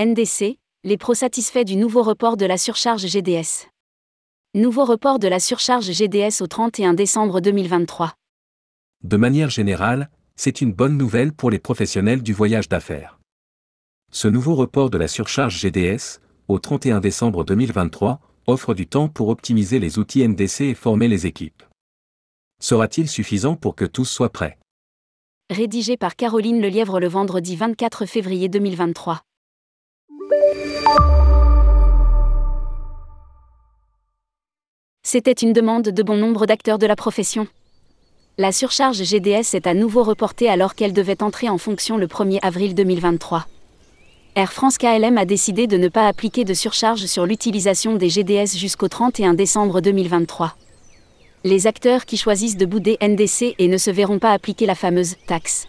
NDC, les pros satisfaits du nouveau report de la surcharge GDS. Nouveau report de la surcharge GDS au 31 décembre 2023. De manière générale, c'est une bonne nouvelle pour les professionnels du voyage d'affaires. Ce nouveau report de la surcharge GDS, au 31 décembre 2023, offre du temps pour optimiser les outils NDC et former les équipes. Sera-t-il suffisant pour que tous soient prêts? Rédigé par Caroline Lelièvre le vendredi 24 février 2023. C'était une demande de bon nombre d'acteurs de la profession. La surcharge GDS est à nouveau reportée alors qu'elle devait entrer en fonction le 1er avril 2023. Air France KLM a décidé de ne pas appliquer de surcharge sur l'utilisation des GDS jusqu'au 31 décembre 2023. Les acteurs qui choisissent de bouder NDC et ne se verront pas appliquer la fameuse taxe.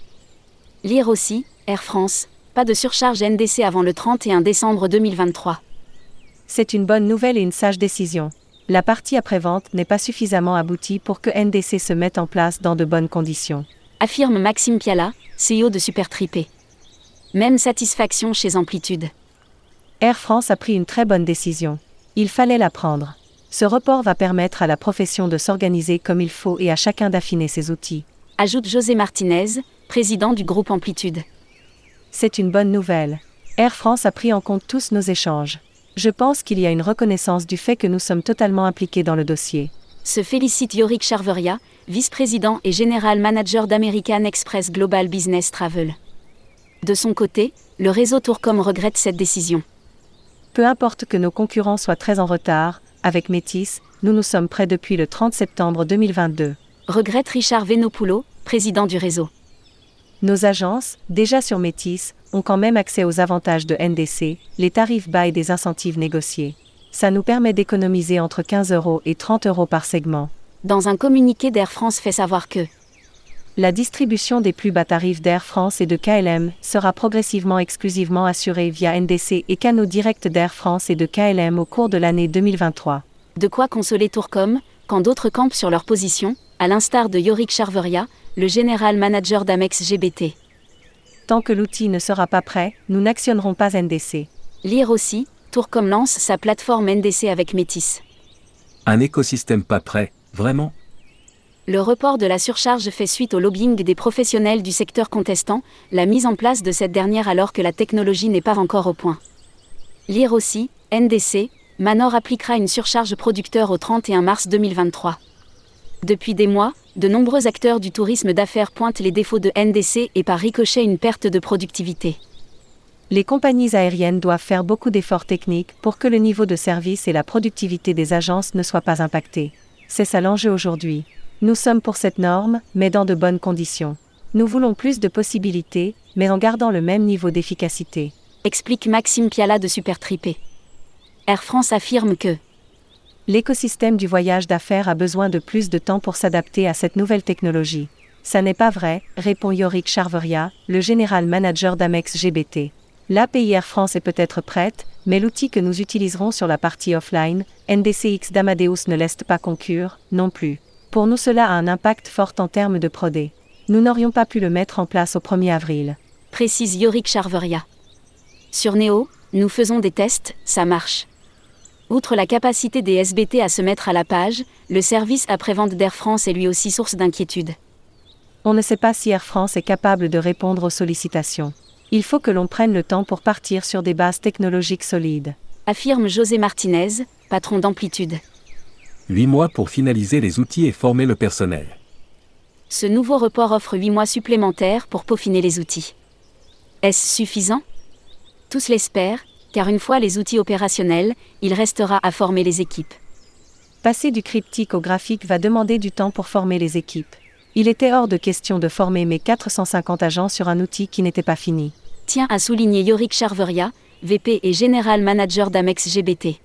Lire aussi, Air France, pas de surcharge NDC avant le 31 décembre 2023. C'est une bonne nouvelle et une sage décision. La partie après-vente n'est pas suffisamment aboutie pour que NDC se mette en place dans de bonnes conditions. Affirme Maxime Piala, CEO de Supertripé. Même satisfaction chez Amplitude. Air France a pris une très bonne décision. Il fallait la prendre. Ce report va permettre à la profession de s'organiser comme il faut et à chacun d'affiner ses outils. Ajoute José Martinez, président du groupe Amplitude. C'est une bonne nouvelle. Air France a pris en compte tous nos échanges. Je pense qu'il y a une reconnaissance du fait que nous sommes totalement impliqués dans le dossier. Se félicite Yorick Charveria, vice-président et général manager d'American Express Global Business Travel. De son côté, le réseau Tourcom regrette cette décision. Peu importe que nos concurrents soient très en retard, avec Métis, nous nous sommes prêts depuis le 30 septembre 2022. Regrette Richard Venopulo, président du réseau. Nos agences, déjà sur Métis, ont quand même accès aux avantages de NDC, les tarifs bas et des incentives négociés. Ça nous permet d'économiser entre 15 euros et 30 euros par segment. Dans un communiqué d'Air France fait savoir que la distribution des plus bas tarifs d'Air France et de KLM sera progressivement exclusivement assurée via NDC et canaux directs d'Air France et de KLM au cours de l'année 2023. De quoi consoler Tourcom, quand d'autres campent sur leur position, à l'instar de Yorick Charveria, le général manager d'Amex GBT. Tant que l'outil ne sera pas prêt, nous n'actionnerons pas NDC. Lire aussi, Tourcom lance sa plateforme NDC avec Métis. Un écosystème pas prêt, vraiment? Le report de la surcharge fait suite au lobbying des professionnels du secteur contestant, la mise en place de cette dernière alors que la technologie n'est pas encore au point. Lire aussi, NDC, Manor appliquera une surcharge producteur au 31 mars 2023. Depuis des mois, de nombreux acteurs du tourisme d'affaires pointent les défauts de NDC et par ricochet une perte de productivité. Les compagnies aériennes doivent faire beaucoup d'efforts techniques pour que le niveau de service et la productivité des agences ne soient pas impactés. C'est ça l'enjeu aujourd'hui. Nous sommes pour cette norme, mais dans de bonnes conditions. Nous voulons plus de possibilités, mais en gardant le même niveau d'efficacité. Explique Maxime Piala de Supertripé. Air France affirme que L'écosystème du voyage d'affaires a besoin de plus de temps pour s'adapter à cette nouvelle technologie. Ça n'est pas vrai, répond Yorick Charveria, le général manager d'Amex GBT. L'API Air France est peut-être prête, mais l'outil que nous utiliserons sur la partie offline, NDCX d'Amadeus ne laisse pas concure, non plus. Pour nous cela a un impact fort en termes de prodé. Nous n'aurions pas pu le mettre en place au 1er avril. Précise Yorick Charveria. Sur Neo, nous faisons des tests, ça marche. Outre la capacité des SBT à se mettre à la page, le service après-vente d'Air France est lui aussi source d'inquiétude. On ne sait pas si Air France est capable de répondre aux sollicitations. Il faut que l'on prenne le temps pour partir sur des bases technologiques solides. Affirme José Martinez, patron d'Amplitude. Huit mois pour finaliser les outils et former le personnel. Ce nouveau report offre 8 mois supplémentaires pour peaufiner les outils. Est-ce suffisant? Tous l'espèrent, car une fois les outils opérationnels, il restera à former les équipes. Passer du cryptique au graphique va demander du temps pour former les équipes. Il était hors de question de former mes 450 agents sur un outil qui n'était pas fini. Tient à souligner Yorick Charveria, VP et General Manager d'Amex GBT.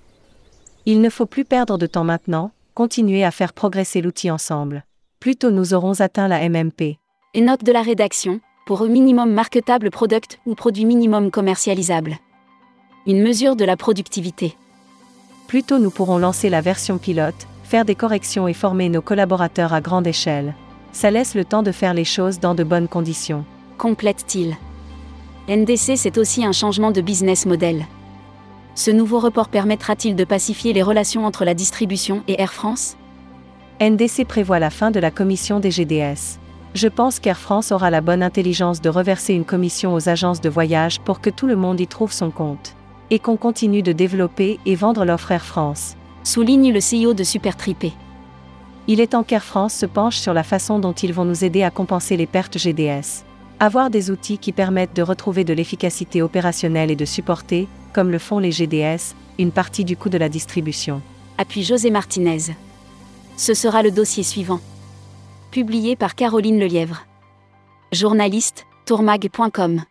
Il ne faut plus perdre de temps maintenant, continuer à faire progresser l'outil ensemble. Plus tôt nous aurons atteint la MMP. Et note de la rédaction, pour un minimum marketable product ou produit minimum commercialisable. Une mesure de la productivité. Plus tôt nous pourrons lancer la version pilote, faire des corrections et former nos collaborateurs à grande échelle. Ça laisse le temps de faire les choses dans de bonnes conditions. Complète-t-il. NDC c'est aussi un changement de business model. Ce nouveau report permettra-t-il de pacifier les relations entre la distribution et Air France? NDC prévoit la fin de la commission des GDS. Je pense qu'Air France aura la bonne intelligence de reverser une commission aux agences de voyage pour que tout le monde y trouve son compte. Et qu'on continue de développer et vendre l'offre Air France. Souligne le CEO de Supertripé. Il est temps qu'Air France se penche sur la façon dont ils vont nous aider à compenser les pertes GDS. Avoir des outils qui permettent de retrouver de l'efficacité opérationnelle et de supporter, comme le font les GDS, une partie du coût de la distribution. Appuie José Martinez. Ce sera le dossier suivant. Publié par Caroline Lelièvre. Journaliste, tourmag.com.